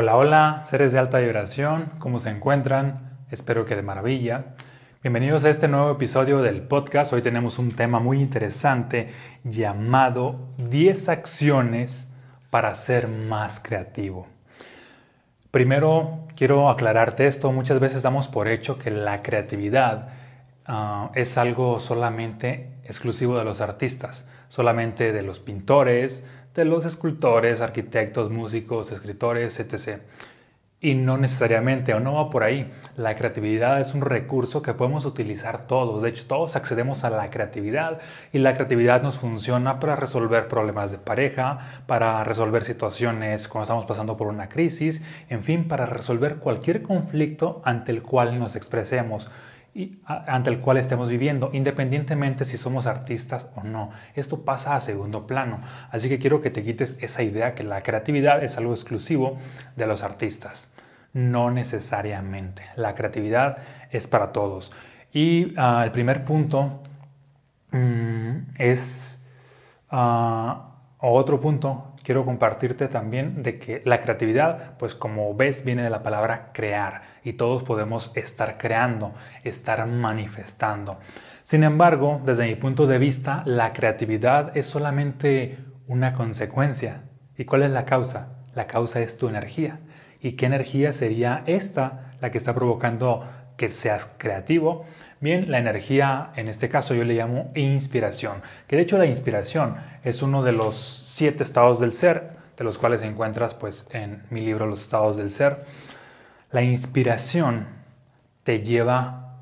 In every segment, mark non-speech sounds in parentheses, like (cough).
Hola, hola, seres de alta vibración, ¿cómo se encuentran? Espero que de maravilla. Bienvenidos a este nuevo episodio del podcast. Hoy tenemos un tema muy interesante llamado 10 acciones para ser más creativo. Primero, quiero aclararte esto. Muchas veces damos por hecho que la creatividad uh, es algo solamente exclusivo de los artistas, solamente de los pintores, de los escultores, arquitectos, músicos, escritores, etc. Y no necesariamente, o no va por ahí. La creatividad es un recurso que podemos utilizar todos. De hecho, todos accedemos a la creatividad y la creatividad nos funciona para resolver problemas de pareja, para resolver situaciones cuando estamos pasando por una crisis, en fin, para resolver cualquier conflicto ante el cual nos expresemos ante el cual estemos viviendo, independientemente si somos artistas o no. Esto pasa a segundo plano. Así que quiero que te quites esa idea que la creatividad es algo exclusivo de los artistas. No necesariamente. La creatividad es para todos. Y ah, el primer punto mm, es, uh, otro punto, quiero compartirte también de que la creatividad, pues como ves, viene de la palabra crear y todos podemos estar creando, estar manifestando. Sin embargo, desde mi punto de vista, la creatividad es solamente una consecuencia. ¿Y cuál es la causa? La causa es tu energía. ¿Y qué energía sería esta la que está provocando que seas creativo? Bien, la energía, en este caso yo le llamo inspiración, que de hecho la inspiración es uno de los siete estados del ser, de los cuales encuentras pues en mi libro Los estados del ser. La inspiración te lleva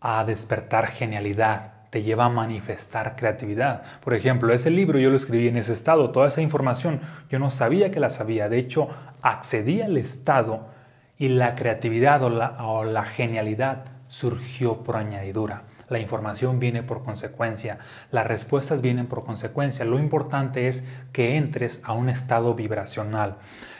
a despertar genialidad, te lleva a manifestar creatividad. Por ejemplo, ese libro yo lo escribí en ese estado, toda esa información yo no sabía que la sabía, de hecho accedí al estado y la creatividad o la, o la genialidad surgió por añadidura. La información viene por consecuencia, las respuestas vienen por consecuencia. Lo importante es que entres a un estado vibracional.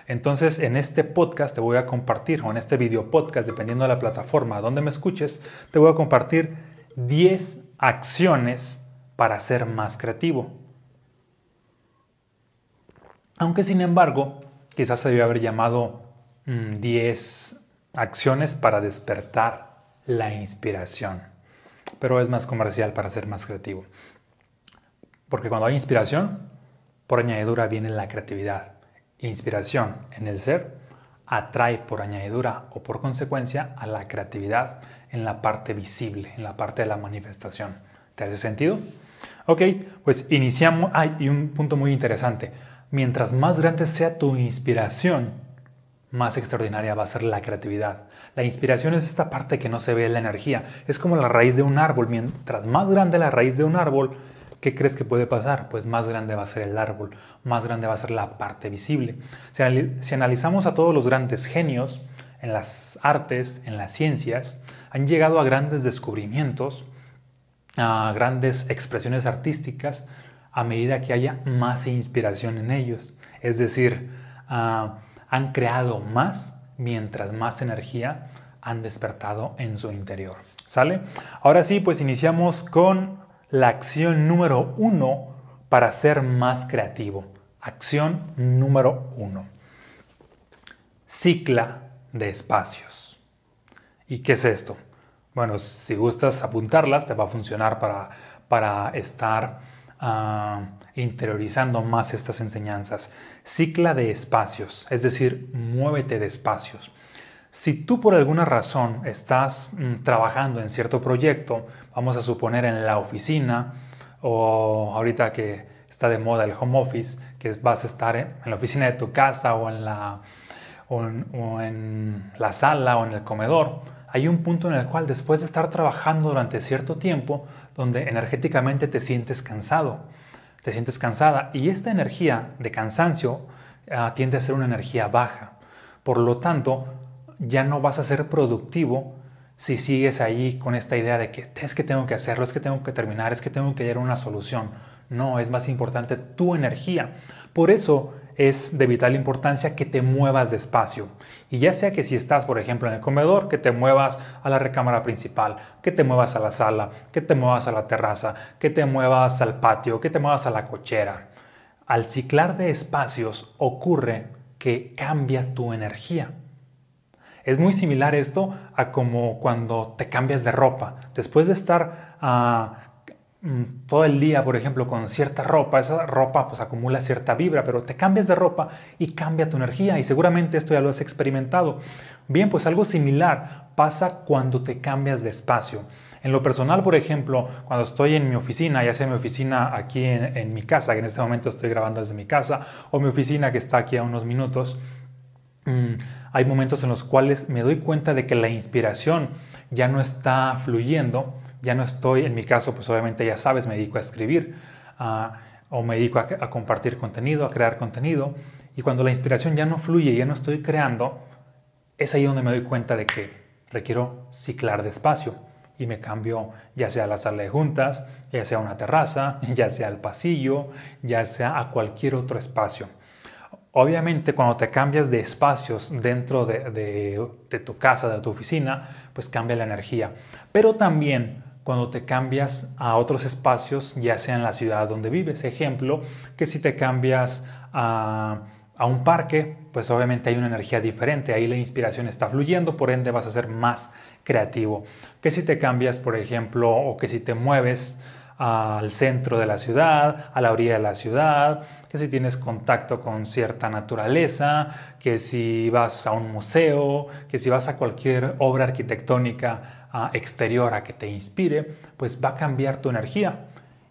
Entonces, en este podcast te voy a compartir, o en este video podcast, dependiendo de la plataforma donde me escuches, te voy a compartir 10 acciones para ser más creativo. Aunque sin embargo, quizás se debe haber llamado 10 mm, acciones para despertar la inspiración. Pero es más comercial para ser más creativo. Porque cuando hay inspiración, por añadidura viene la creatividad inspiración en el ser atrae por añadidura o por consecuencia a la creatividad en la parte visible, en la parte de la manifestación. ¿Te hace sentido? Ok, pues iniciamos. Hay y un punto muy interesante. Mientras más grande sea tu inspiración, más extraordinaria va a ser la creatividad. La inspiración es esta parte que no se ve en la energía. Es como la raíz de un árbol. Mientras más grande la raíz de un árbol, ¿qué crees que puede pasar? Pues más grande va a ser el árbol, más grande va a ser la parte visible. Si, analizamos a todos los grandes genios en las artes, en las ciencias, han llegado a grandes descubrimientos, a grandes expresiones artísticas, a medida que haya más inspiración en ellos. Es decir, ah, han creado más mientras más energía han despertado en su interior. ¿Sale? Ahora sí, pues iniciamos con la acción número uno para ser más creativo. Acción número uno. Cicla de espacios. ¿Y qué es esto? Bueno, si gustas apuntarlas, te va a funcionar para, para estar ah, interiorizando más estas enseñanzas. Cicla de espacios, es decir, muévete de espacios. Si tú por alguna razón estás mm, trabajando en cierto proyecto, vamos a suponer en la oficina o ahorita que está de moda el home office, que vas a estar en la oficina de tu casa o en la, o en, la sala o en el comedor, hay un punto en el cual después de estar trabajando durante cierto tiempo, donde energéticamente te sientes cansado, te sientes cansada y esta energía de cansancio ah, tiende a ser una energía baja. Por lo tanto, ya no vas a ser productivo si sigues ahí con esta idea de que es que tengo que hacerlo, es que tengo que terminar, es que tengo que hallar una solución. No, es más importante tu energía. Por eso es de vital importancia que te muevas despacio. Y ya sea que si estás, por ejemplo, en el comedor, que te muevas a la recámara principal, que te muevas a la sala, que te muevas a la terraza, que te muevas al patio, que te muevas a la cochera. Al ciclar de espacios ocurre que cambia tu energía. Es muy similar esto a como cuando te cambias de ropa. Después de estar ah, todo el día, por ejemplo, con cierta ropa, esa ropa pues acumula cierta vibra, pero te cambias de ropa y cambia tu energía y seguramente esto ya lo has experimentado. Bien, pues algo similar pasa cuando te cambias de espacio. En lo personal, por ejemplo, cuando estoy en mi oficina, ya sea mi oficina aquí en, mi casa, que en este momento estoy grabando desde mi casa, o mi oficina que está aquí a unos minutos, mm, hay momentos en los cuales me doy cuenta de que la inspiración ya no está fluyendo, ya no estoy, en mi caso, pues obviamente ya sabes, me dedico a escribir ah, o me dedico a, compartir contenido, a crear contenido, y cuando la inspiración ya no fluye, ya no estoy creando, es ahí donde me doy cuenta de que requiero ciclar despacio y me cambio ya sea a la sala de juntas, ya sea a una terraza, (laughs) ya sea al pasillo, ya sea a cualquier otro espacio. Obviamente cuando te cambias de espacios dentro de, tu casa, de tu oficina, pues cambia la energía. Pero también cuando te cambias a otros espacios, ya sea en la ciudad donde vives. Ejemplo, que si te cambias a, a un parque, pues obviamente hay una energía diferente, ahí la inspiración está fluyendo, por ende vas a ser más creativo. Que si te cambias, por ejemplo, o que si te mueves al centro de la ciudad, a la orilla de la ciudad, que si tienes contacto con cierta naturaleza, que si vas a un museo, que si vas a cualquier obra arquitectónica exterior a que te inspire, pues va a cambiar tu energía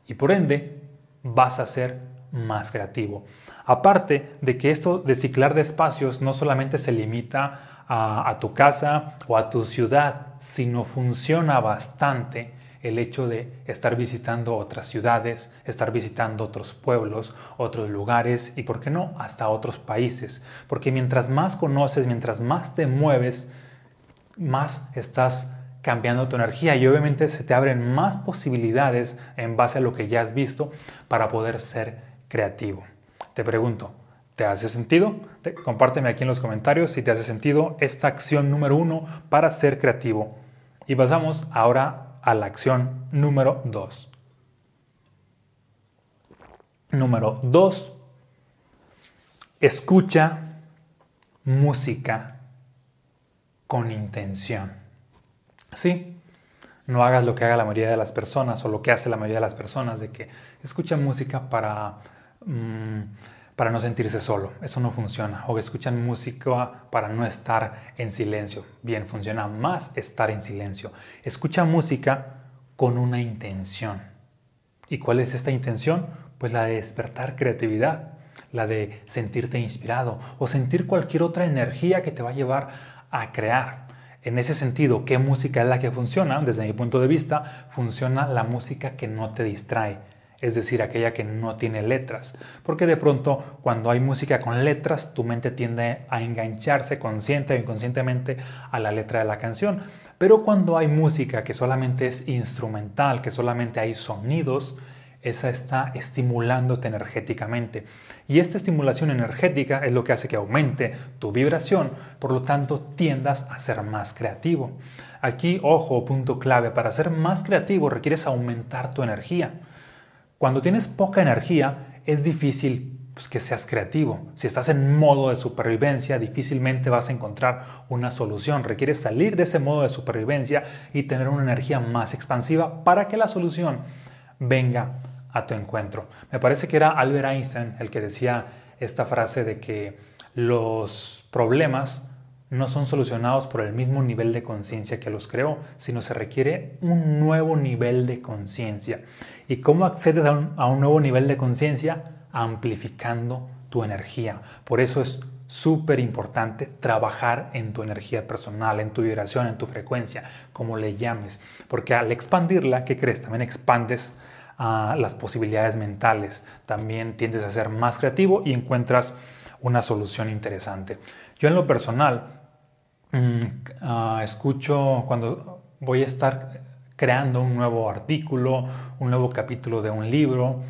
y por ende vas a ser más creativo. Aparte de que esto de ciclar de espacios no solamente se limita a, tu casa o a tu ciudad, sino funciona bastante el hecho de estar visitando otras ciudades, estar visitando otros pueblos, otros lugares y, ¿por qué no?, hasta otros países. Porque mientras más conoces, mientras más te mueves, más estás cambiando tu energía y obviamente se te abren más posibilidades en base a lo que ya has visto para poder ser creativo. Te pregunto, ¿Te hace sentido? compárteme aquí en los comentarios si te hace sentido esta acción número uno para ser creativo. Y pasamos ahora a la acción número dos. Número dos, escucha música con intención. Sí, no hagas lo que haga la mayoría de las personas o lo que hace la mayoría de las personas, de que escucha música para... Mm, para no sentirse solo. Eso no funciona. O escuchan música para no estar en silencio. Bien, funciona más estar en silencio. Escucha música con una intención. ¿Y cuál es esta intención? Pues la de despertar creatividad, la de sentirte inspirado o sentir cualquier otra energía que te va a llevar a crear. En ese sentido, ¿qué música es la que funciona? Desde mi punto de vista, funciona la música que no te distrae, es decir, aquella que no tiene letras. Porque de pronto cuando hay música con letras, tu mente tiende a engancharse consciente o inconscientemente a la letra de la canción. Pero cuando hay música que solamente es instrumental, que solamente hay sonidos, esa está estimulándote energéticamente. Y esta estimulación energética es lo que hace que aumente tu vibración, por lo tanto tiendas a ser más creativo. Aquí, ojo, punto clave, para ser más creativo requieres aumentar tu energía. Cuando tienes poca energía, es difícil pues, que seas creativo. Si estás en modo de supervivencia, difícilmente vas a encontrar una solución. Requieres salir de ese modo de supervivencia y tener una energía más expansiva para que la solución venga a tu encuentro. Me parece que era Albert Einstein el que decía esta frase de que los problemas no son solucionados por el mismo nivel de conciencia que los creó, sino se requiere un nuevo nivel de conciencia. ¿Y cómo accedes a un, nuevo nivel de conciencia? Amplificando tu energía. Por eso es súper importante trabajar en tu energía personal, en tu vibración, en tu frecuencia, como le llames. Porque al expandirla, ¿qué crees? También expandes las posibilidades mentales. También tiendes a ser más creativo y encuentras una solución interesante. Yo en lo personal mm, ah, escucho cuando voy a estar creando un nuevo artículo, un nuevo capítulo de un libro,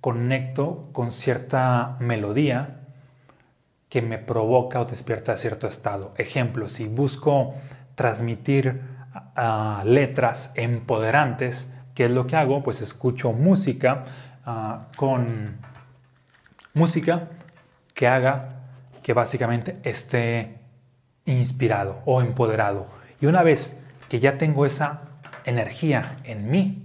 conecto con cierta melodía que me provoca o despierta cierto estado. Ejemplo, si busco transmitir ah, letras empoderantes, ¿qué es lo que hago? Pues escucho música ah, con música que haga que básicamente esté inspirado o empoderado. Y una vez que ya tengo esa energía en mí,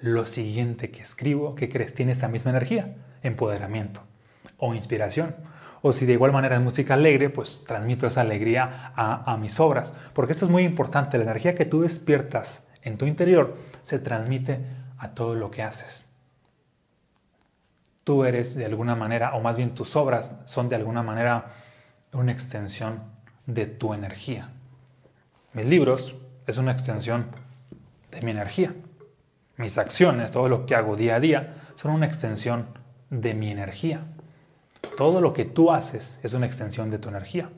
lo siguiente que escribo, ¿qué crees? Tiene esa misma energía, empoderamiento o inspiración. O si de igual manera es música alegre, pues transmito esa alegría a, a mis obras. Porque esto es muy importante, la energía que tú despiertas en tu interior se transmite a todo lo que haces. Tú eres de alguna manera, o más bien tus obras son de alguna manera una extensión de tu energía. Mis libros es una extensión de mi energía. Mis acciones, todo lo que hago día a día, son una extensión de mi energía. Todo lo que tú haces es una extensión de tu energía.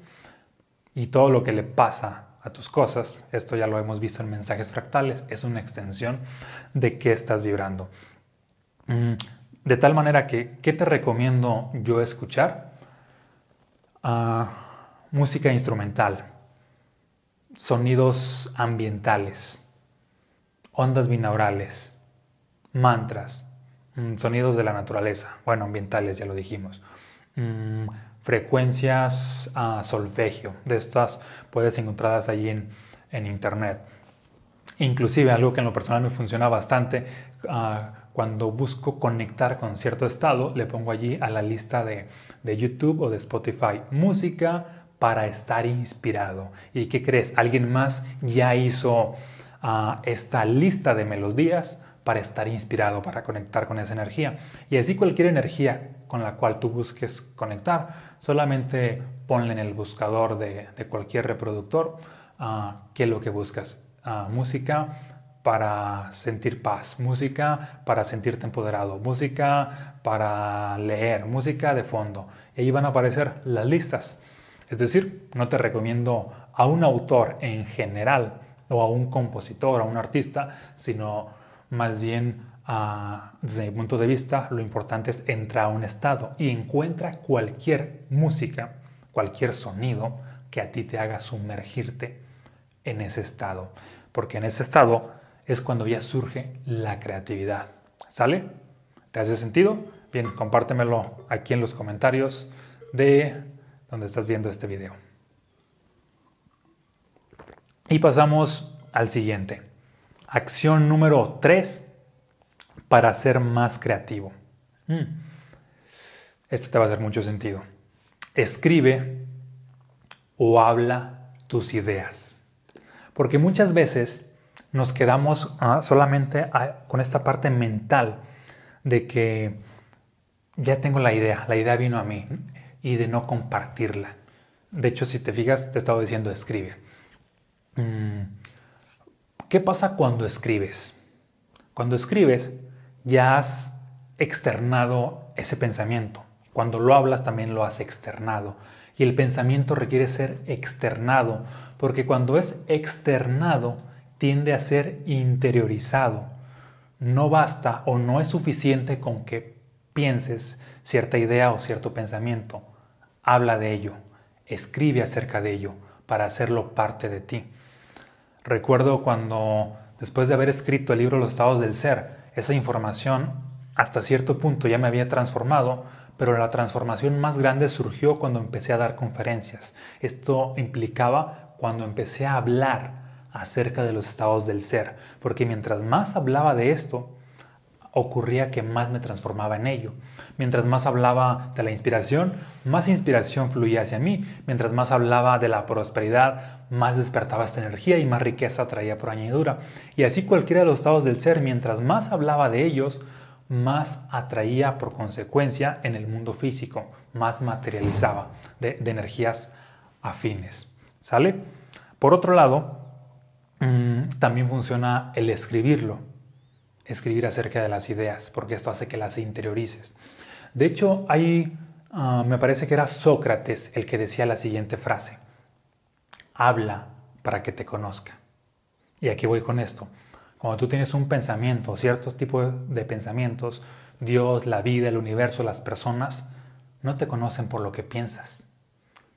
Y todo lo que le pasa a tus cosas, esto ya lo hemos visto en mensajes fractales, es una extensión de qué estás vibrando. Mm, de tal manera que, ¿qué te recomiendo yo escuchar? Ah, música instrumental, sonidos ambientales, ondas binaurales, mantras, mm, sonidos de la naturaleza, bueno, ambientales ya lo dijimos, mm, frecuencias a solfegio, de estas puedes encontrarlas allí en, en, internet. Inclusive algo que en lo personal me funciona bastante, uh, cuando busco conectar con cierto estado, le pongo allí a la lista de, de YouTube o de Spotify música para estar inspirado. ¿Y qué crees? Alguien más ya hizo uh, esta lista de melodías para estar inspirado, para conectar con esa energía. Y así cualquier energía con la cual tú busques conectar, solamente ponle en el buscador de, cualquier reproductor uh, qué es lo que buscas. Uh, música para sentir paz, música para sentirte empoderado, música para leer, música de fondo. Y ahí van a aparecer las listas. Es decir, no te recomiendo a un autor en general o a un compositor, a un artista, sino más bien desde mi punto de vista lo importante es entrar a un estado y encuentra cualquier música, cualquier sonido que a ti te haga sumergirte en ese estado. Porque en ese estado es cuando ya surge la creatividad. ¿Sale? ¿Te hace sentido? Bien, compártemelo aquí en los comentarios de donde estás viendo este video. Y pasamos al siguiente. Acción número 3 para ser más creativo. Mm. Este te va a hacer mucho sentido. Escribe o habla tus ideas. Porque muchas veces nos quedamos ah, solamente con esta parte mental de que ya tengo la idea, la idea vino a mí y de no compartirla. De hecho, si te fijas, te he estado diciendo escribe. Mm, ¿Qué pasa cuando escribes? Cuando escribes, ya has externado ese pensamiento. Cuando lo hablas, también lo has externado. Y el pensamiento requiere ser externado, porque cuando es externado, tiende a ser interiorizado. No basta o no es suficiente con que pienses cierta idea o cierto pensamiento habla de ello, escribe acerca de ello para hacerlo parte de ti. Recuerdo cuando, después de haber escrito el libro Los estados del ser, esa información hasta cierto punto ya me había transformado, pero la transformación más grande surgió cuando empecé a dar conferencias. Esto implicaba cuando empecé a hablar acerca de los estados del ser, porque mientras más hablaba de esto, ocurría que más me transformaba en ello. Mientras más hablaba de la inspiración, más inspiración fluía hacia mí. Mientras más hablaba de la prosperidad, más despertaba esta energía y más riqueza traía por añadidura. Y así cualquiera de los estados del ser, mientras más hablaba de ellos, más atraía por consecuencia en el mundo físico, más materializaba de, energías afines. ¿Sale? Por otro lado, mm, también funciona el escribirlo escribir acerca de las ideas, porque esto hace que las interiorices. De hecho, ahí me parece que era Sócrates el que decía la siguiente frase, habla para que te conozca. Y aquí voy con esto. Cuando tú tienes un pensamiento, ciertos tipos de pensamientos, Dios, la vida, el universo, las personas, no te conocen por lo que piensas,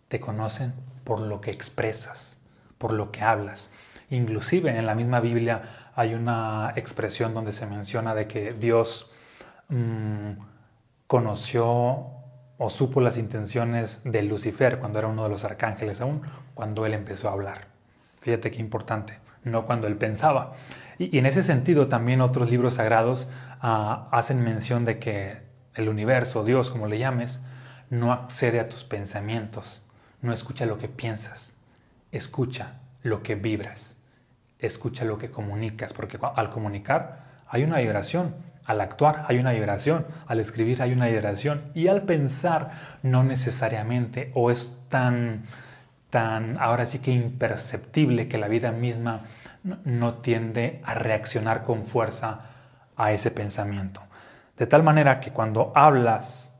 te conocen por lo que expresas, por lo que hablas. Inclusive en la misma Biblia hay una expresión donde se menciona de que Dios mm, conoció o supo las intenciones de Lucifer cuando era uno de los arcángeles aún, cuando él empezó a hablar. Fíjate qué importante, no cuando él pensaba. Y, en ese sentido también otros libros sagrados ah, hacen mención de que el universo, Dios como le llames, no accede a tus pensamientos, no escucha lo que piensas, escucha lo que vibras, escucha lo que comunicas, porque al comunicar hay una vibración, al actuar hay una vibración, al escribir hay una vibración y al pensar no necesariamente o es tan, tan ahora sí que imperceptible que la vida misma no tiende a reaccionar con fuerza a ese pensamiento. De tal manera que cuando hablas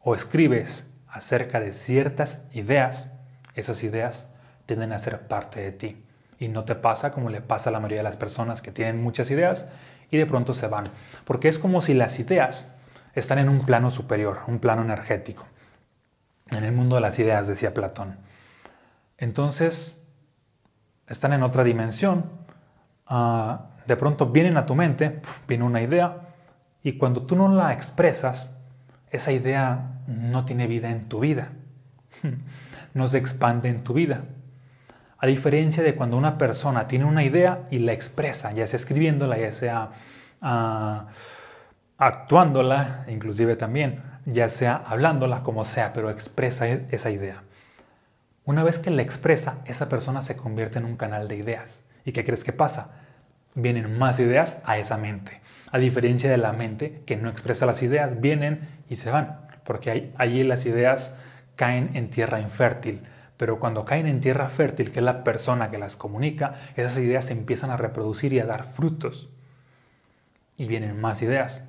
o escribes acerca de ciertas ideas, esas ideas tienden a ser parte de ti. Y no te pasa como le pasa a la mayoría de las personas que tienen muchas ideas y de pronto se van. Porque es como si las ideas están en un plano superior, un plano energético. En el mundo de las ideas, decía Platón. Entonces, están en otra dimensión. Ah, de pronto vienen a tu mente, viene una idea, y cuando tú no la expresas, esa idea no tiene vida en tu vida. (laughs) No se expande en tu vida. A diferencia de cuando una persona tiene una idea y la expresa, ya sea escribiéndola, ya sea ah, actuándola, inclusive también, ya sea hablándola, como sea, pero expresa e-, esa idea. Una vez que la expresa, esa persona se convierte en un canal de ideas. ¿Y qué crees que pasa? Vienen más ideas a esa mente. A diferencia de la mente que no expresa las ideas, vienen y se van, porque allí las ideas caen en tierra infértil pero cuando caen en tierra fértil, que es la persona que las comunica, esas ideas se empiezan a reproducir y a dar frutos. Y vienen más ideas.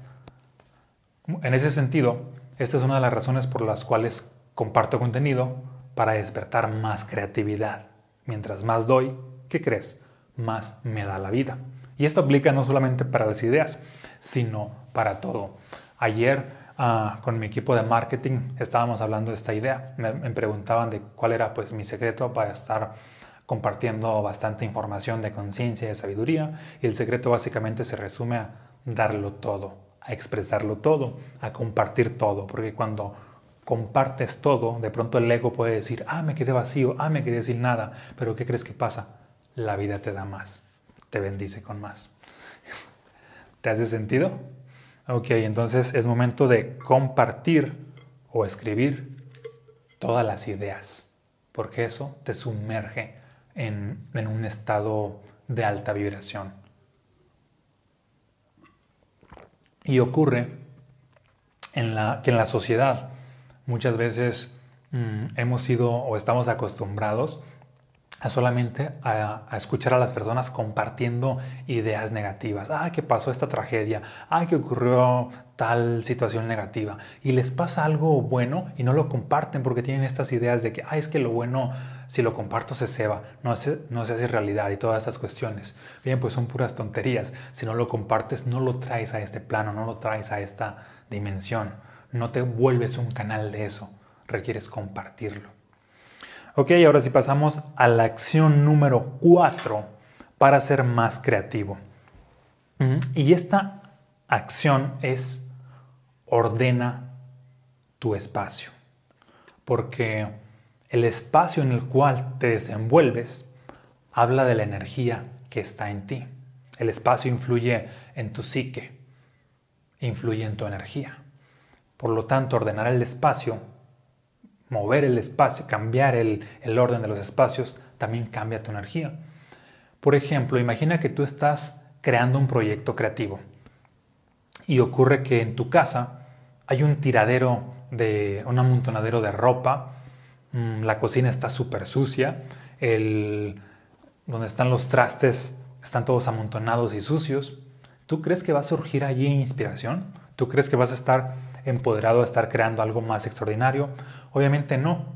En ese sentido, esta es una de las razones por las cuales comparto contenido para despertar más creatividad. Mientras más doy, ¿qué crees? Más me da la vida. Y esto aplica no solamente para las ideas, sino para todo. Ayer Ah, con mi equipo de marketing estábamos hablando de esta idea. Me, preguntaban de cuál era pues mi secreto para estar compartiendo bastante información de conciencia y de sabiduría. Y el secreto básicamente se resume a darlo todo, a expresarlo todo, a compartir todo. Porque cuando compartes todo, de pronto el ego puede decir, ah, me quedé vacío, ah, me quedé sin nada. Pero ¿qué crees que pasa? La vida te da más, te bendice con más. (laughs) ¿Te hace sentido? Ok, entonces es momento de compartir o escribir todas las ideas, porque eso te sumerge en, un estado de alta vibración. Y ocurre en la, que en la sociedad muchas veces mm, hemos sido o estamos acostumbrados a solamente a, escuchar a las personas compartiendo ideas negativas. Ah, que pasó esta tragedia. Ah, que ocurrió tal situación negativa. Y les pasa algo bueno y no lo comparten porque tienen estas ideas de que, ah, es que lo bueno, si lo comparto se ceba, no se, no se hace realidad y todas estas cuestiones. Bien, pues son puras tonterías. Si no lo compartes, no lo traes a este plano, no lo traes a esta dimensión. No te vuelves un canal de eso. Requieres compartirlo. Ok, ahora sí pasamos a la acción número 4 para ser más creativo. Y esta acción es ordena tu espacio. Porque el espacio en el cual te desenvuelves habla de la energía que está en ti. El espacio influye en tu psique, influye en tu energía. Por lo tanto, ordenar el espacio mover el espacio, cambiar el, orden de los espacios, también cambia tu energía. Por ejemplo, imagina que tú estás creando un proyecto creativo y ocurre que en tu casa hay un tiradero de un amontonadero de ropa, mm, la cocina está súper sucia, el, donde están los trastes están todos amontonados y sucios. ¿Tú crees que va a surgir allí inspiración? ¿Tú crees que vas a estar empoderado a estar creando algo más extraordinario? Obviamente no,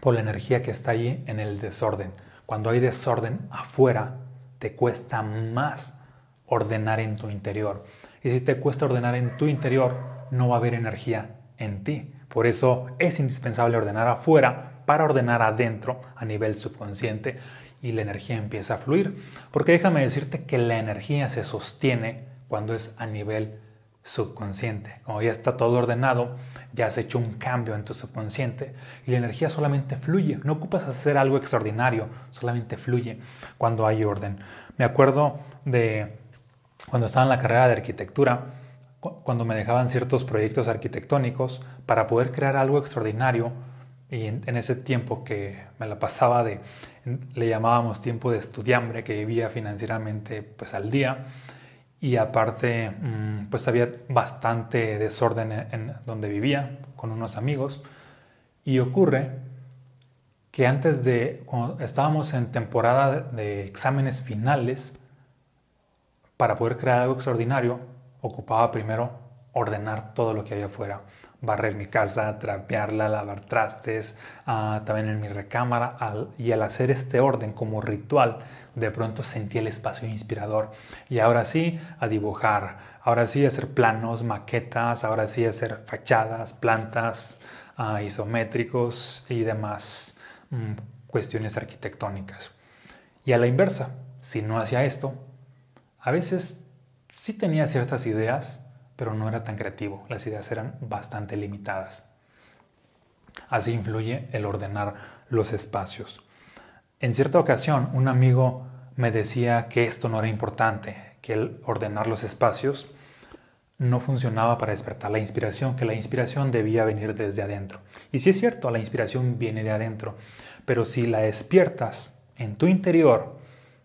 por la energía que está ahí en el desorden. Cuando hay desorden afuera, te cuesta más ordenar en tu interior. Y si te cuesta ordenar en tu interior, no va a haber energía en ti. Por eso es indispensable ordenar afuera para ordenar adentro a nivel subconsciente y la energía empieza a fluir. Porque déjame decirte que la energía se sostiene cuando es a nivel subconsciente. Como ya está todo ordenado, ya has hecho un cambio en tu subconsciente y la energía solamente fluye. No ocupas hacer algo extraordinario, solamente fluye cuando hay orden. Me acuerdo de cuando estaba en la carrera de arquitectura, cuando me dejaban ciertos proyectos arquitectónicos para poder crear algo extraordinario y en, ese tiempo que me la pasaba de, le llamábamos tiempo de estudiambre, que vivía financieramente pues al día y aparte mm, pues había bastante desorden en, donde vivía con unos amigos y ocurre que antes de, cuando estábamos en temporada de exámenes finales, para poder crear algo extraordinario, ocupaba primero ordenar todo lo que había afuera. Barrer mi casa, trapearla, lavar trastes, ah, también en mi recámara. y al hacer este orden como ritual, de pronto sentí el espacio inspirador. Y ahora sí, a dibujar. Ahora sí, a hacer planos, maquetas. Ahora sí, a hacer fachadas, plantas, ah, isométricos y demás mm, cuestiones arquitectónicas. Y a la inversa, si no hacía esto, a veces sí tenía ciertas ideas, pero no era tan creativo. Las ideas eran bastante limitadas. Así influye el ordenar los espacios. En cierta ocasión, un amigo me decía que esto no era importante, que el ordenar los espacios no funcionaba para despertar la inspiración, que la inspiración debía venir desde adentro. Y sí es cierto, la inspiración viene de adentro, pero si la despiertas en tu interior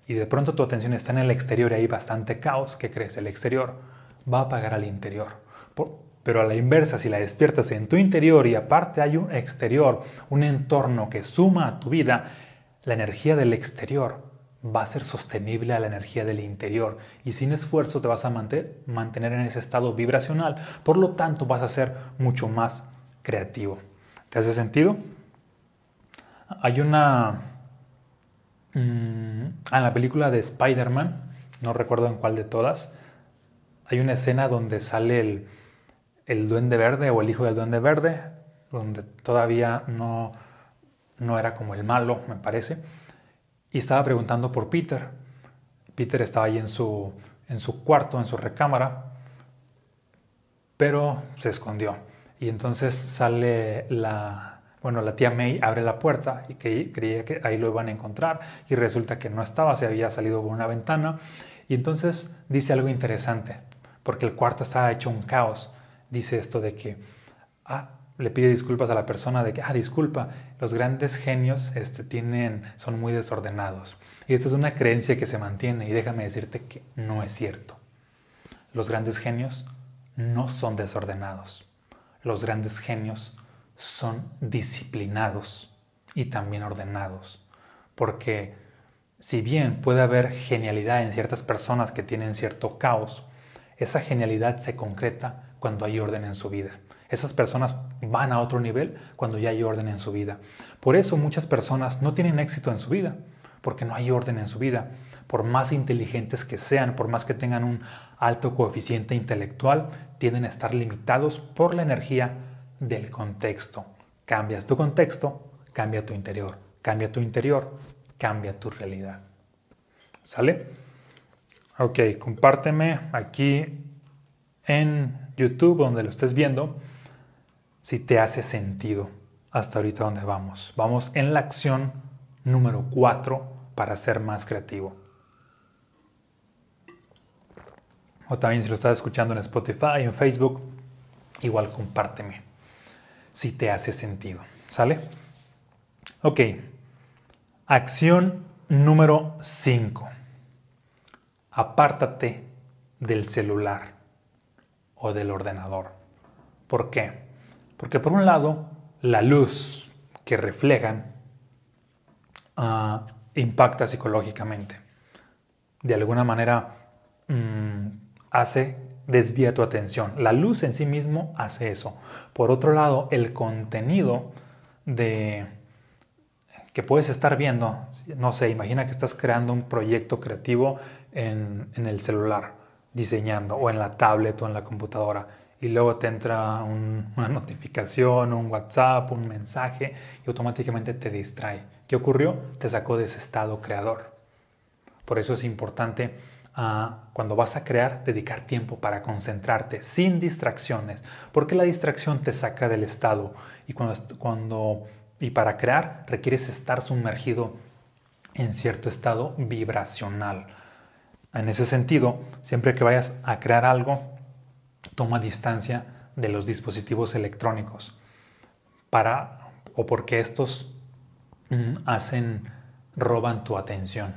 y de pronto tu atención está en el exterior y hay bastante caos, ¿qué crees? El exterior va a apagar al interior. pero a la inversa, si la despiertas en tu interior y aparte hay un exterior, un entorno que suma a tu vida, la energía del exterior va a ser sostenible a la energía del interior y sin esfuerzo te vas a mantener en ese estado vibracional. Por lo tanto, vas a ser mucho más creativo. ¿Te hace sentido? Hay una Mm, en la película de Spider-Man, no recuerdo en cuál de todas, hay una escena donde sale el, el, duende verde o el hijo del duende verde, donde todavía no, no era como el malo, me parece, y estaba preguntando por Peter. Peter estaba ahí en su, en su cuarto, en su recámara, pero se escondió. Y entonces sale la, bueno, la tía May abre la puerta y que creía que ahí lo iban a encontrar y resulta que no estaba, se había salido por una ventana y entonces dice algo interesante, porque el cuarto estaba hecho un caos. Dice esto de que ah, le pide disculpas a la persona de que, ah, disculpa, los grandes genios este, tienen, son muy desordenados. Y esta es una creencia que se mantiene y déjame decirte que no es cierto. Los grandes genios no son desordenados. Los grandes genios son disciplinados y también ordenados. Porque si bien puede haber genialidad en ciertas personas que tienen cierto caos, esa genialidad se concreta cuando hay orden en su vida. Esas personas van a otro nivel cuando ya hay orden en su vida. Por eso muchas personas no tienen éxito en su vida, porque no hay orden en su vida. Por más inteligentes que sean, por más que tengan un alto coeficiente intelectual, tienden a estar limitados por la energía del contexto. Cambias tu contexto, cambia tu interior. Cambia tu interior, cambia tu realidad. ¿Sale? Ok, compárteme aquí en YouTube, donde lo estés viendo, si te hace sentido hasta ahorita donde vamos. Vamos en la acción número 4 para ser más creativo. O también si lo estás escuchando en Spotify, en Facebook, igual compárteme si te hace sentido. ¿Sale? Ok. Acción número 5. Apártate del celular o del ordenador. ¿Por qué? Porque por un lado, la luz que reflejan ah, impacta psicológicamente. De alguna manera mm, hace desvía tu atención. La luz en sí mismo hace eso. Por otro lado, el contenido de que puedes estar viendo, no sé, imagina que estás creando un proyecto creativo en, el celular, diseñando, o en la tablet o en la computadora, y luego te entra una notificación, un WhatsApp, un mensaje, y automáticamente te distrae. ¿Qué ocurrió? Te sacó de ese estado creador. Por eso es importante cuando vas a crear, dedicar tiempo para concentrarte sin distracciones, porque la distracción te saca del estado y, cuando, y para crear requieres estar sumergido en cierto estado vibracional. En ese sentido, siempre que vayas a crear algo, toma distancia de los dispositivos electrónicos para o porque estos mm, hacen roban tu atención.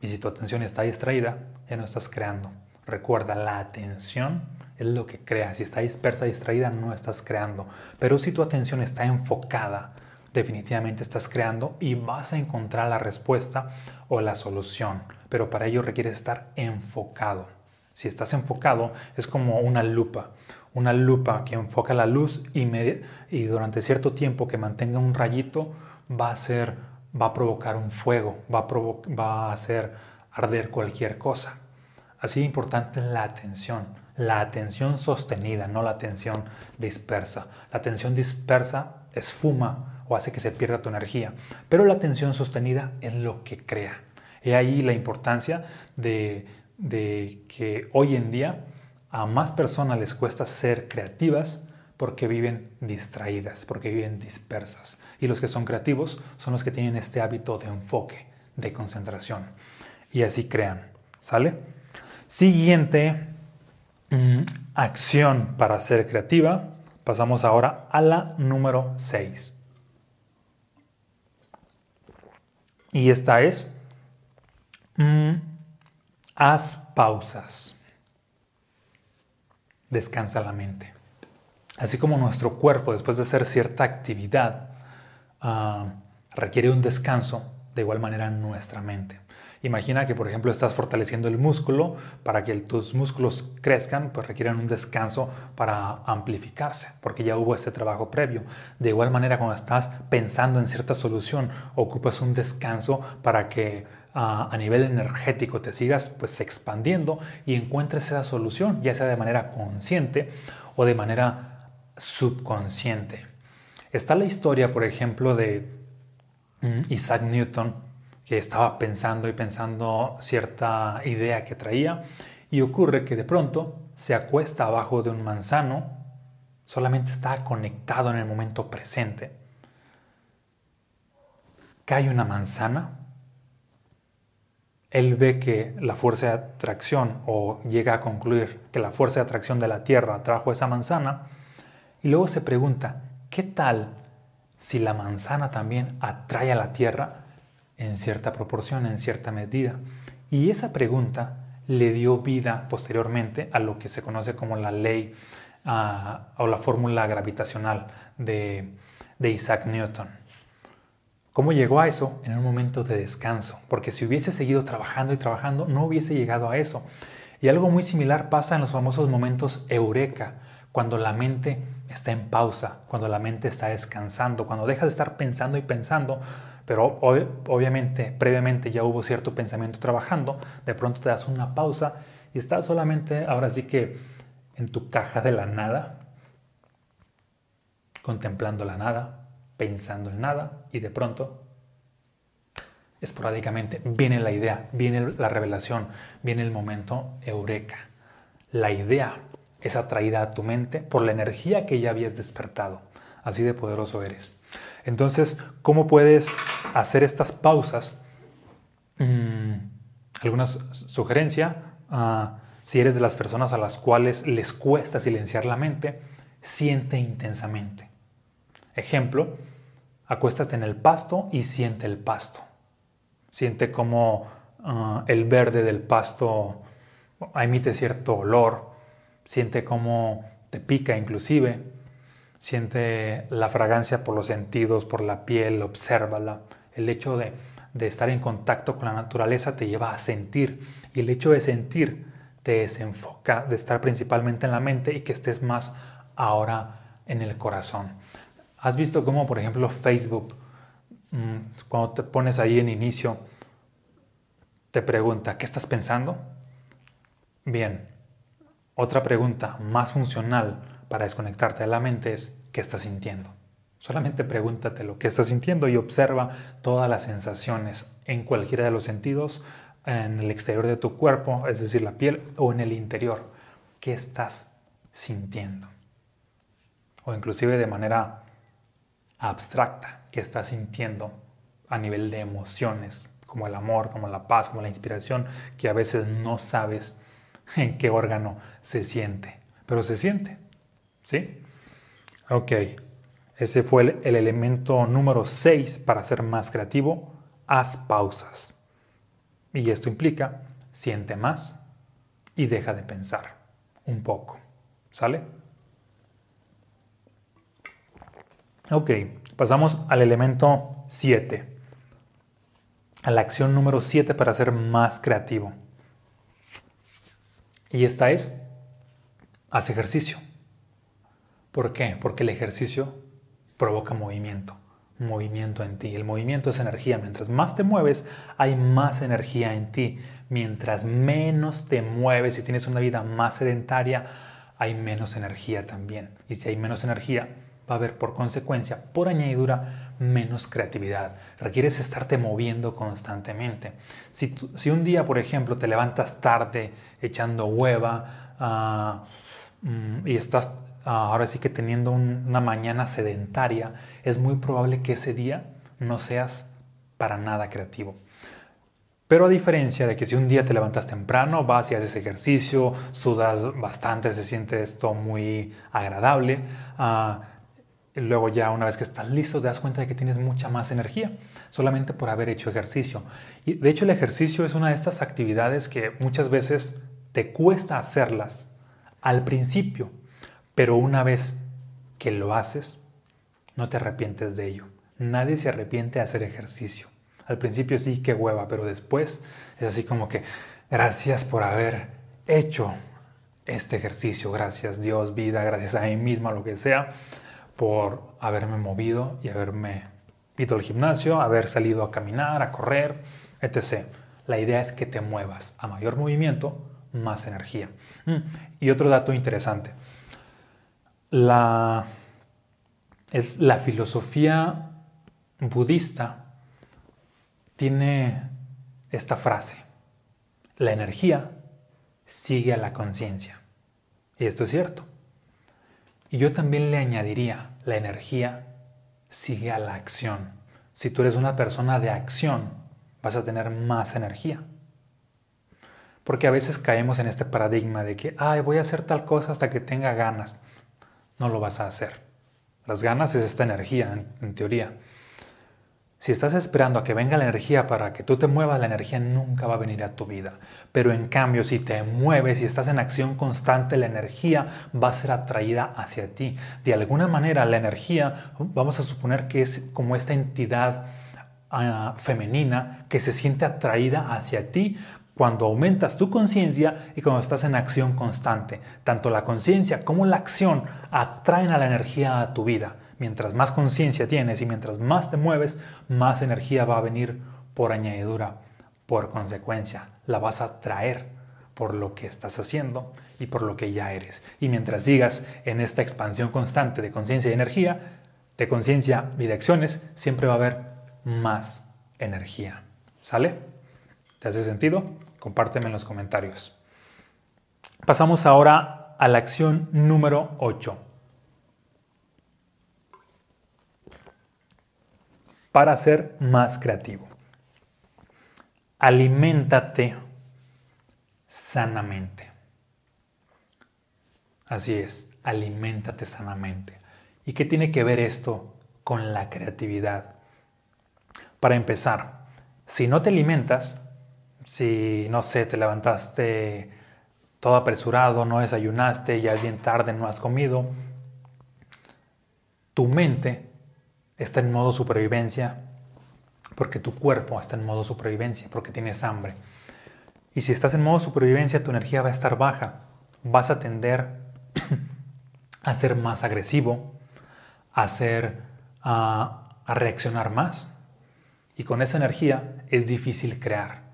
Y si tu atención está distraída, ya no estás creando. Recuerda, la atención es lo que crea. Si está dispersa, distraída, no estás creando. Pero si tu atención está enfocada, definitivamente estás creando y vas a encontrar la respuesta o la solución. Pero para ello requieres estar enfocado. Si estás enfocado, es como una lupa. Una lupa que enfoca la luz y, durante cierto tiempo que mantenga un rayito va a ser va a provocar un fuego, va a, hacer arder cualquier cosa. Así importante la atención, la atención sostenida, no la atención dispersa. La atención dispersa esfuma o hace que se pierda tu energía, pero la atención sostenida es lo que crea. Y ahí la importancia de, de que hoy en día a más personas les cuesta ser creativas porque viven distraídas, porque viven dispersas. Y los que son creativos son los que tienen este hábito de enfoque, de concentración. Y así crean. ¿Sale? Siguiente mm, acción para ser creativa. Pasamos ahora a la número 6. Y esta es, mm, haz pausas. Descansa la mente. Así como nuestro cuerpo, después de hacer cierta actividad, ah, requiere un descanso, de igual manera nuestra mente. Imagina que, por ejemplo, estás fortaleciendo el músculo para que tus músculos crezcan, pues requieren un descanso para amplificarse, porque ya hubo este trabajo previo. De igual manera, cuando estás pensando en cierta solución, ocupas un descanso para que a nivel energético te sigas pues expandiendo y encuentres esa solución, ya sea de manera consciente o de manera subconsciente. Está la historia, por ejemplo, de mm, Isaac Newton, que estaba pensando y pensando cierta idea que traía, y ocurre que de pronto se acuesta abajo de un manzano, solamente está conectado en el momento presente. Cae una manzana, él ve que la fuerza de atracción, o llega a concluir que la fuerza de atracción de la Tierra trajo esa manzana, y luego se pregunta, ¿qué tal si la manzana también atrae a la tierra en cierta proporción, en cierta medida? Y esa pregunta le dio vida posteriormente a lo que se conoce como la ley ah, o la fórmula gravitacional de Isaac Newton. ¿Cómo llegó a eso? En un momento de descanso, porque si hubiese seguido trabajando y trabajando, no hubiese llegado a eso. Y algo muy similar pasa en los famosos momentos eureka, cuando la mente está en pausa, cuando la mente está descansando, cuando dejas de estar pensando y pensando, pero obviamente previamente ya hubo cierto pensamiento trabajando, de pronto te das una pausa y estás solamente ahora sí que en tu caja de la nada, contemplando la nada, pensando en nada y de pronto esporádicamente viene la idea, viene la revelación, viene el momento eureka. La idea es atraída a tu mente por la energía que ya habías despertado. Así de poderoso eres. Entonces, ¿cómo puedes hacer estas pausas? Mm, ¿Alguna sugerencia? Ah, si eres de las personas a las cuales les cuesta silenciar la mente, siente intensamente. Ejemplo, acuéstate en el pasto y siente el pasto. Siente cómo ah, el verde del pasto emite cierto olor, siente cómo te pica inclusive, siente la fragancia por los sentidos, por la piel, obsérvala. El hecho de, estar en contacto con la naturaleza te lleva a sentir y el hecho de sentir te desenfoca de estar principalmente en la mente y que estés más ahora en el corazón. ¿Has visto cómo, por ejemplo, Facebook, mm, cuando te pones ahí en inicio, te pregunta, ¿qué estás pensando? Bien, otra pregunta más funcional para desconectarte de la mente es ¿qué estás sintiendo? Solamente pregúntate lo que estás sintiendo y observa todas las sensaciones en cualquiera de los sentidos en el exterior de tu cuerpo, es decir, la piel, o en el interior. ¿Qué estás sintiendo? O inclusive de manera abstracta, ¿qué estás sintiendo a nivel de emociones, como el amor, como la paz, como la inspiración, que a veces no sabes en qué órgano se siente, pero se siente. ¿Sí? Ok, ese fue el, el elemento número 6 para ser más creativo. Haz pausas. Y esto implica, siente más y deja de pensar un poco. ¿Sale? Ok, pasamos al elemento 7. A la acción número 7 para ser más creativo. Y esta es, haz ejercicio. ¿Por qué? Porque el ejercicio provoca movimiento movimiento en ti. El movimiento es energía. Mientras más te mueves, hay más energía en ti. Mientras menos te mueves y tienes una vida más sedentaria, hay menos energía también. Y si hay menos energía, va a haber por consecuencia, por añadidura, menos creatividad. Requieres estarte moviendo constantemente. Si, si un día, por ejemplo, te levantas tarde echando hueva ah, mm, y estás Ah, ahora sí que teniendo una mañana sedentaria, es muy probable que ese día no seas para nada creativo. Pero a diferencia de que si un día te levantas temprano, vas y haces ejercicio, sudas bastante, se siente esto muy agradable, uh, luego ya una vez que estás listo te das cuenta de que tienes mucha más energía solamente por haber hecho ejercicio. Y de hecho el ejercicio es una de estas actividades que muchas veces te cuesta hacerlas al principio, pero una vez que lo haces, no te arrepientes de ello. Nadie se arrepiente de hacer ejercicio. Al principio sí, que hueva, pero después es así como que, gracias por haber hecho este ejercicio, gracias Dios, vida, gracias a mí misma, lo que sea, por haberme movido y haberme ido al gimnasio, haber salido a caminar, a correr, etc. La idea es que te muevas. A mayor movimiento, más energía. Mm, y otro dato interesante la, es, la filosofía budista tiene esta frase, la energía sigue a la conciencia. Y esto es cierto. Y yo también le añadiría, la energía sigue a la acción. Si tú eres una persona de acción, vas a tener más energía. Porque a veces caemos en este paradigma de que, ay, voy a hacer tal cosa hasta que tenga ganas no lo vas a hacer. Las ganas es esta energía, en, teoría. Si estás esperando a que venga la energía para que tú te muevas, la energía nunca va a venir a tu vida. Pero en cambio, si te mueves y estás en acción constante, la energía va a ser atraída hacia ti. De alguna manera, la energía, vamos a suponer que es como esta entidad ah, femenina que se siente atraída hacia ti cuando aumentas tu conciencia y cuando estás en acción constante. Tanto la conciencia como la acción atraen a la energía a tu vida. Mientras más conciencia tienes y mientras más te mueves, más energía va a venir por añadidura, por consecuencia. La vas a traer por lo que estás haciendo y por lo que ya eres. Y mientras sigas en esta expansión constante de conciencia y energía, de conciencia y de acciones, siempre va a haber más energía. ¿Sale? ¿Te hace sentido? Compárteme en los comentarios. Pasamos ahora a la acción número 8. Para ser más creativo. Aliméntate sanamente. Así es, aliméntate sanamente. ¿Y qué tiene que ver esto con la creatividad? Para empezar, si no te alimentas, si, no sé, te levantaste todo apresurado, no desayunaste, ya es bien tarde, no has comido, tu mente está en modo supervivencia porque tu cuerpo está en modo supervivencia, porque tienes hambre. Y si estás en modo supervivencia, tu energía va a estar baja. Vas a tender (clears throat) a ser más agresivo, a, ser, a reaccionar más. Y con esa energía es difícil crear.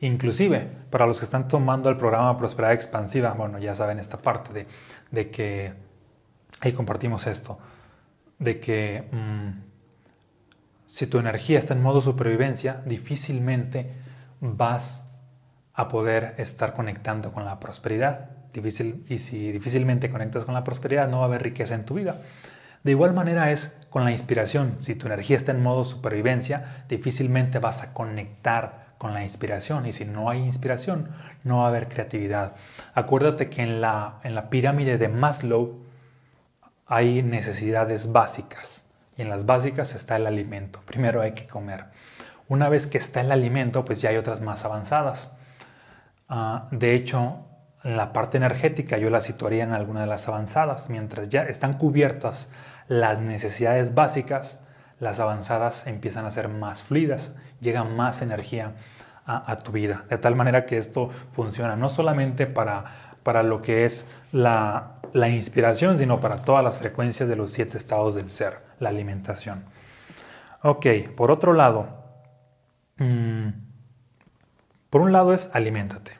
Inclusive, para los que están tomando el programa Prosperidad Expansiva, bueno, ya saben esta parte de, que, ahí compartimos esto, de que mm, si tu energía está en modo supervivencia, difícilmente vas a poder estar conectando con la prosperidad. Difícil, y si difícilmente conectas con la prosperidad, no va a haber riqueza en tu vida. De igual manera es con la inspiración. Si tu energía está en modo supervivencia, difícilmente vas a conectar con la inspiración. Y si no hay inspiración, no va a haber creatividad. Acuérdate que en la, en la pirámide de Maslow hay necesidades básicas. Y en las básicas está el alimento. Primero hay que comer. Una vez que está el alimento, pues ya hay otras más avanzadas. Ah, de hecho, la parte energética yo la situaría en alguna de las avanzadas. Mientras ya están cubiertas las necesidades básicas, las avanzadas empiezan a ser más fluidas, llega más energía a, tu vida. De tal manera que esto funciona no solamente para, para lo que es la, inspiración, sino para todas las frecuencias de los siete estados del ser, la alimentación. Ok, por otro lado, mm, por un lado es aliméntate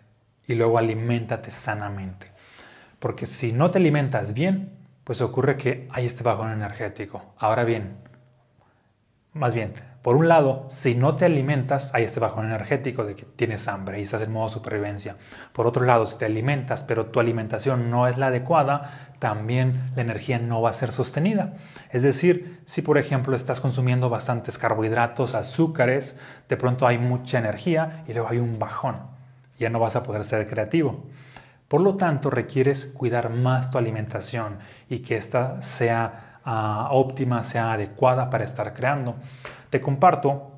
y luego aliméntate sanamente. Porque si no te alimentas bien, pues ocurre que hay este bajón energético. Ahora bien, más bien, por un lado, si no te alimentas, hay este bajón energético de que tienes hambre y estás en modo supervivencia. Por otro lado, si te alimentas, pero tu alimentación no es la adecuada, también la energía no va a ser sostenida. Es decir, si por ejemplo estás consumiendo bastantes carbohidratos, azúcares, de pronto hay mucha energía y luego hay un bajón. Ya no vas a poder ser creativo. Por lo tanto, requieres cuidar más tu alimentación y que ésta sea ah, óptima, sea adecuada para estar creando. Te comparto,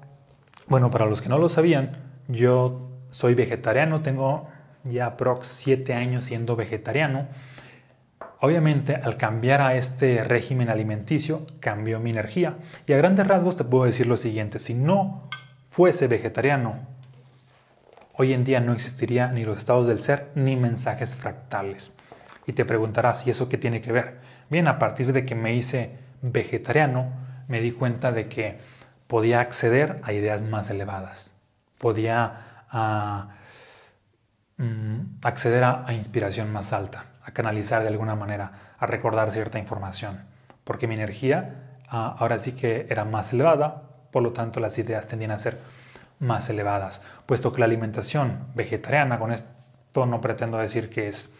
bueno, para los que no lo sabían, yo soy vegetariano, tengo ya aprox 7 años siendo vegetariano. Obviamente, al cambiar a este régimen alimenticio, cambió mi energía. Y a grandes rasgos te puedo decir lo siguiente, si no fuese vegetariano, Hoy en día no existiría ni los estados del ser ni mensajes fractales. Y te preguntarás, ¿y eso qué tiene que ver? Bien, a partir de que me hice vegetariano, me di cuenta de que podía acceder a ideas más elevadas. Podía ah, mm, acceder a, inspiración más alta, a canalizar de alguna manera, a recordar cierta información. Porque mi energía ah, ahora sí que era más elevada, por lo tanto las ideas tendían a ser más elevadas, puesto que la alimentación vegetariana, con esto no pretendo decir que es,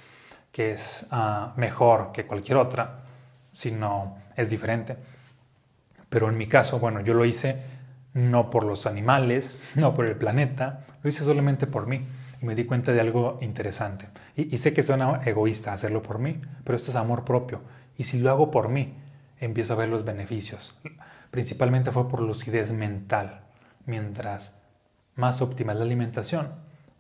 que es ah, mejor que cualquier otra, sino es diferente. Pero en mi caso, bueno, yo lo hice no por los animales, (laughs) no por el planeta, lo hice solamente por mí. Y me di cuenta de algo interesante. Y, y sé que suena egoísta hacerlo por mí, pero esto es amor propio. Y si lo hago por mí, empiezo a ver los beneficios. Principalmente fue por lucidez mental. Mientras más óptima es la alimentación,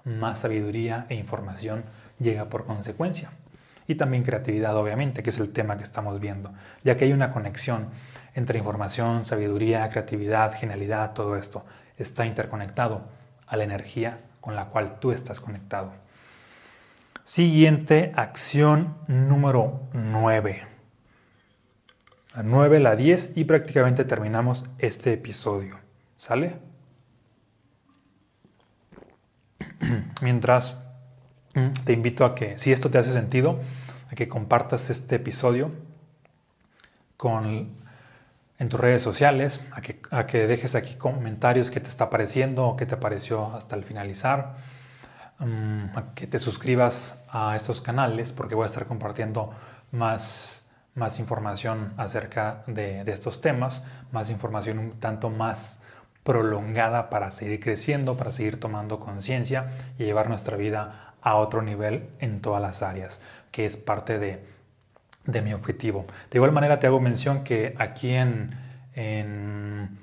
más sabiduría e información llega por consecuencia. Y también creatividad, obviamente, que es el tema que estamos viendo, ya que hay una conexión entre información, sabiduría, creatividad, genialidad, todo esto está interconectado a la energía con la cual tú estás conectado. Siguiente acción número 9. La 9, la 10 y prácticamente terminamos este episodio. ¿Sale? (clears throat) Mientras mm, te invito a que, si esto te hace sentido, a que compartas este episodio con, en tus redes sociales, a que, a que dejes aquí comentarios que te está pareciendo o qué te pareció hasta el finalizar, mm, a que te suscribas a estos canales porque voy a estar compartiendo más, más información acerca de, de estos temas, más información un tanto más prolongada para seguir creciendo, para seguir tomando conciencia y llevar nuestra vida a otro nivel en todas las áreas, que es parte de, mi objetivo. De igual manera te hago mención que aquí en, en,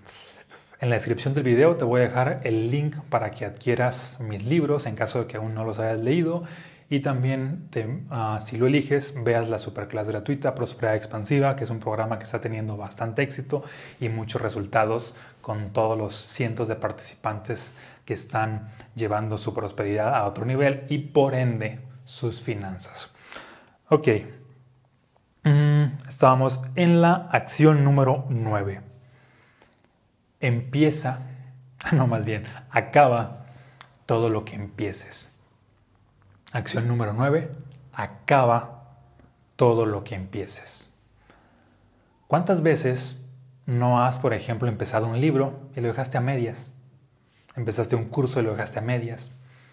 la descripción del video te voy a dejar el link para que adquieras mis libros en caso de que aún no los hayas leído y también, ah, si lo eliges, veas la superclase gratuita Prosperidad Expansiva, que es un programa que está teniendo bastante éxito y muchos resultados con todos los cientos de participantes que están llevando su prosperidad a otro nivel y por ende sus finanzas. Ok, estábamos en la acción número 9. Empieza, (laughs) no más bien, acaba todo lo que empieces. Acción número 9. Acaba todo lo que empieces. ¿Cuántas veces no has, por ejemplo, empezado un libro y lo dejaste a medias? Empezaste un curso y lo dejaste a medias.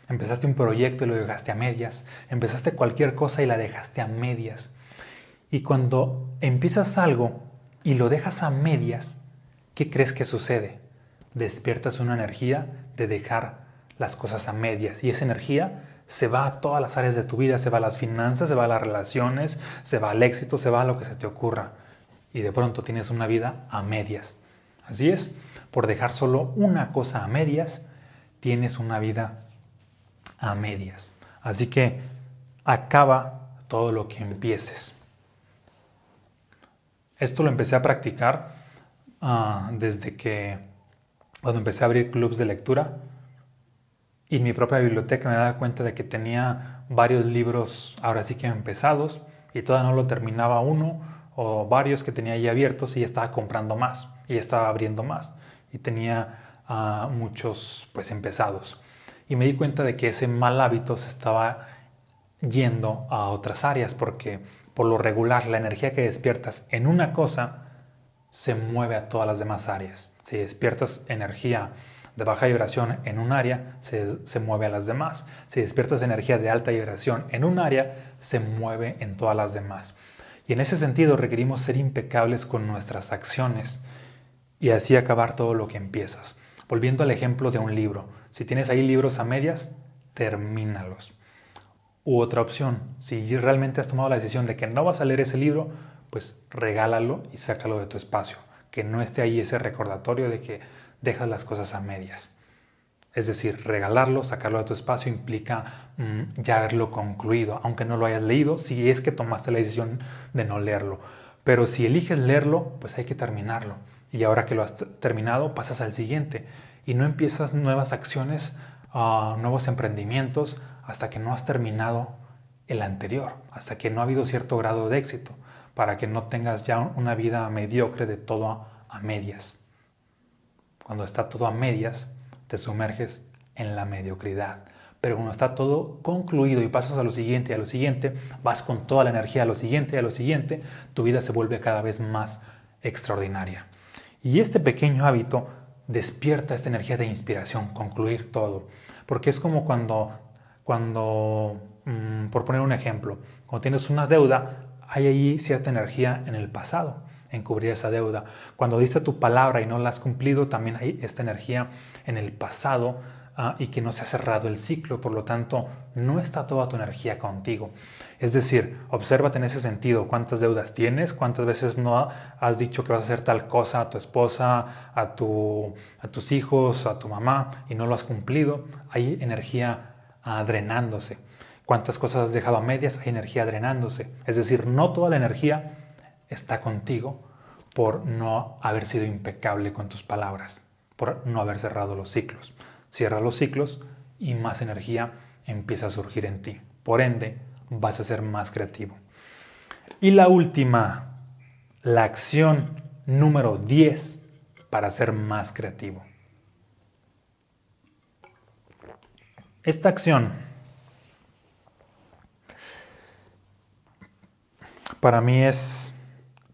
Empezaste un proyecto y lo dejaste a medias. Empezaste cualquier cosa y la dejaste a medias. Y cuando empiezas algo y lo dejas a medias, ¿qué crees que sucede? Despiertas una energía de dejar las cosas a medias y esa energía se va a todas las áreas de tu vida, se va a las finanzas, se va a las relaciones, se va al éxito, se va a lo que se te ocurra. Y de pronto tienes una vida a medias. Así es, por dejar solo una cosa a medias, tienes una vida a medias. Así que acaba todo lo que empieces. Esto lo empecé a practicar ah, desde que cuando empecé a abrir clubes de lectura. Y mi propia biblioteca me daba cuenta de que tenía varios libros ahora sí que empezados y todavía no lo terminaba uno o varios que tenía ahí abiertos y ya estaba comprando más y ya estaba abriendo más y tenía ah, muchos pues empezados. Y me di cuenta de que ese mal hábito se estaba yendo a otras áreas porque por lo regular la energía que despiertas en una cosa se mueve a todas las demás áreas. Si despiertas energía de baja vibración en un área, se, se, mueve a las demás. Si despiertas energía de alta vibración en un área, se mueve en todas las demás. Y en ese sentido requerimos ser impecables con nuestras acciones y así acabar todo lo que empiezas. Volviendo al ejemplo de un libro, si tienes ahí libros a medias, termínalos. U otra opción, si realmente has tomado la decisión de que no vas a leer ese libro, pues regálalo y sácalo de tu espacio. Que no esté ahí ese recordatorio de que dejas las cosas a medias. Es decir, regalarlo, sacarlo de tu espacio implica mm, ya haberlo concluido, aunque no lo hayas leído, si es que tomaste la decisión de no leerlo. Pero si eliges leerlo, pues hay que terminarlo. Y ahora que lo has terminado, pasas al siguiente. Y no empiezas nuevas acciones, uh, nuevos emprendimientos, hasta que no has terminado el anterior, hasta que no ha habido cierto grado de éxito, para que no tengas ya una vida mediocre de todo a medias. Cuando está todo a medias, te sumerges en la mediocridad. Pero cuando está todo concluido y pasas a lo siguiente y a lo siguiente, vas con toda la energía a lo siguiente y a lo siguiente, tu vida se vuelve cada vez más extraordinaria. Y este pequeño hábito despierta esta energía de inspiración, concluir todo. Porque es como cuando, cuando mm, por poner un ejemplo, cuando tienes una deuda, hay ahí cierta energía en el pasado en cubrir esa deuda. Cuando diste tu palabra y no la has cumplido, también hay esta energía en el pasado ah, y que no se ha cerrado el ciclo, por lo tanto, no está toda tu energía contigo. Es decir, obsérvate en ese sentido cuántas deudas tienes, cuántas veces no has dicho que vas a hacer tal cosa a tu esposa, a, tu, a tus hijos, a tu mamá y no lo has cumplido. Hay energía ah, drenándose. Cuántas cosas has dejado a medias, hay energía drenándose. Es decir, no toda la energía está contigo por no haber sido impecable con tus palabras, por no haber cerrado los ciclos. Cierra los ciclos y más energía empieza a surgir en ti. Por ende, vas a ser más creativo. Y la última, la acción número 10 para ser más creativo. Esta acción para mí es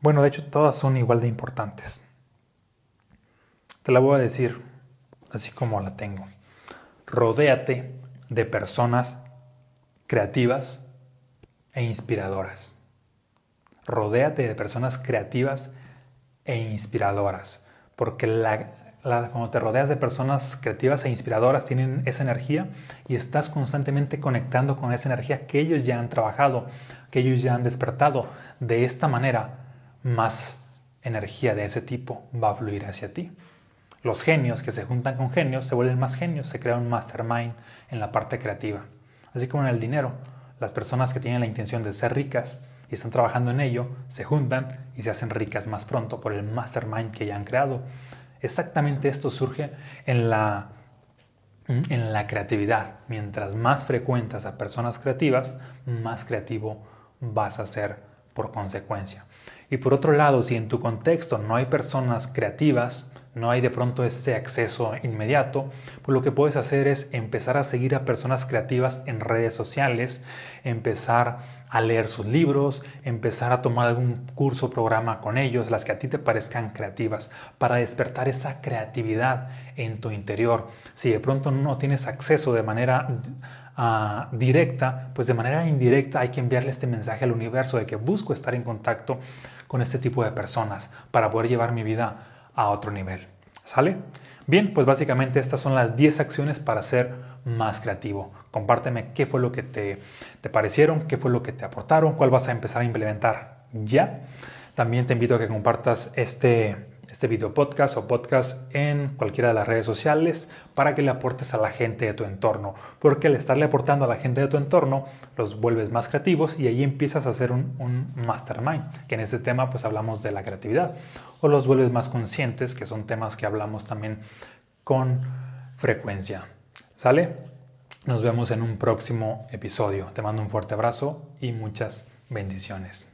bueno, de hecho todas son igual de importantes. Te la voy a decir así como la tengo. Rodéate de personas creativas e inspiradoras. Rodéate de personas creativas e inspiradoras. Porque la, cuando te rodeas de personas creativas e inspiradoras, tienen esa energía y estás constantemente conectando con esa energía que ellos ya han trabajado, que ellos ya han despertado. De esta manera, más energía de ese tipo va a fluir hacia ti. Los genios que se juntan con genios se vuelven más genios, se crea un mastermind en la parte creativa. Así como en el dinero, las personas que tienen la intención de ser ricas y están trabajando en ello, se juntan y se hacen ricas más pronto por el mastermind que ya han creado. Exactamente esto surge en la, en la creatividad. Mientras más frecuentas a personas creativas, más creativo vas a ser por consecuencia. Y por otro lado, si en tu contexto no hay personas creativas, no hay de pronto este acceso inmediato, pues lo que puedes hacer es empezar a seguir a personas creativas en redes sociales, empezar a leer sus libros, empezar a tomar algún curso programa con ellos, las que a ti te parezcan creativas, para despertar esa creatividad en tu interior. Si de pronto no tienes acceso de manera ah, directa, pues de manera indirecta hay que enviarle este mensaje al universo de que busco estar en contacto con este tipo de personas para poder llevar mi vida a otro nivel. ¿Sale? Bien, pues básicamente estas son las 10 acciones para ser más creativo. Compárteme qué fue lo que te, te parecieron, qué fue lo que te aportaron, cuál vas a empezar a implementar ya. También te invito a que compartas este, este video podcast o podcast en cualquiera de las redes sociales para que le aportes a la gente de tu entorno. Porque al estarle aportando a la gente de tu entorno, los vuelves más creativos y ahí empiezas a hacer un, mastermind, que en este tema pues hablamos de la creatividad. O los vuelves más conscientes, que son temas que hablamos también con frecuencia. ¿Sale? Nos vemos en un próximo episodio. Te mando un fuerte abrazo y muchas bendiciones.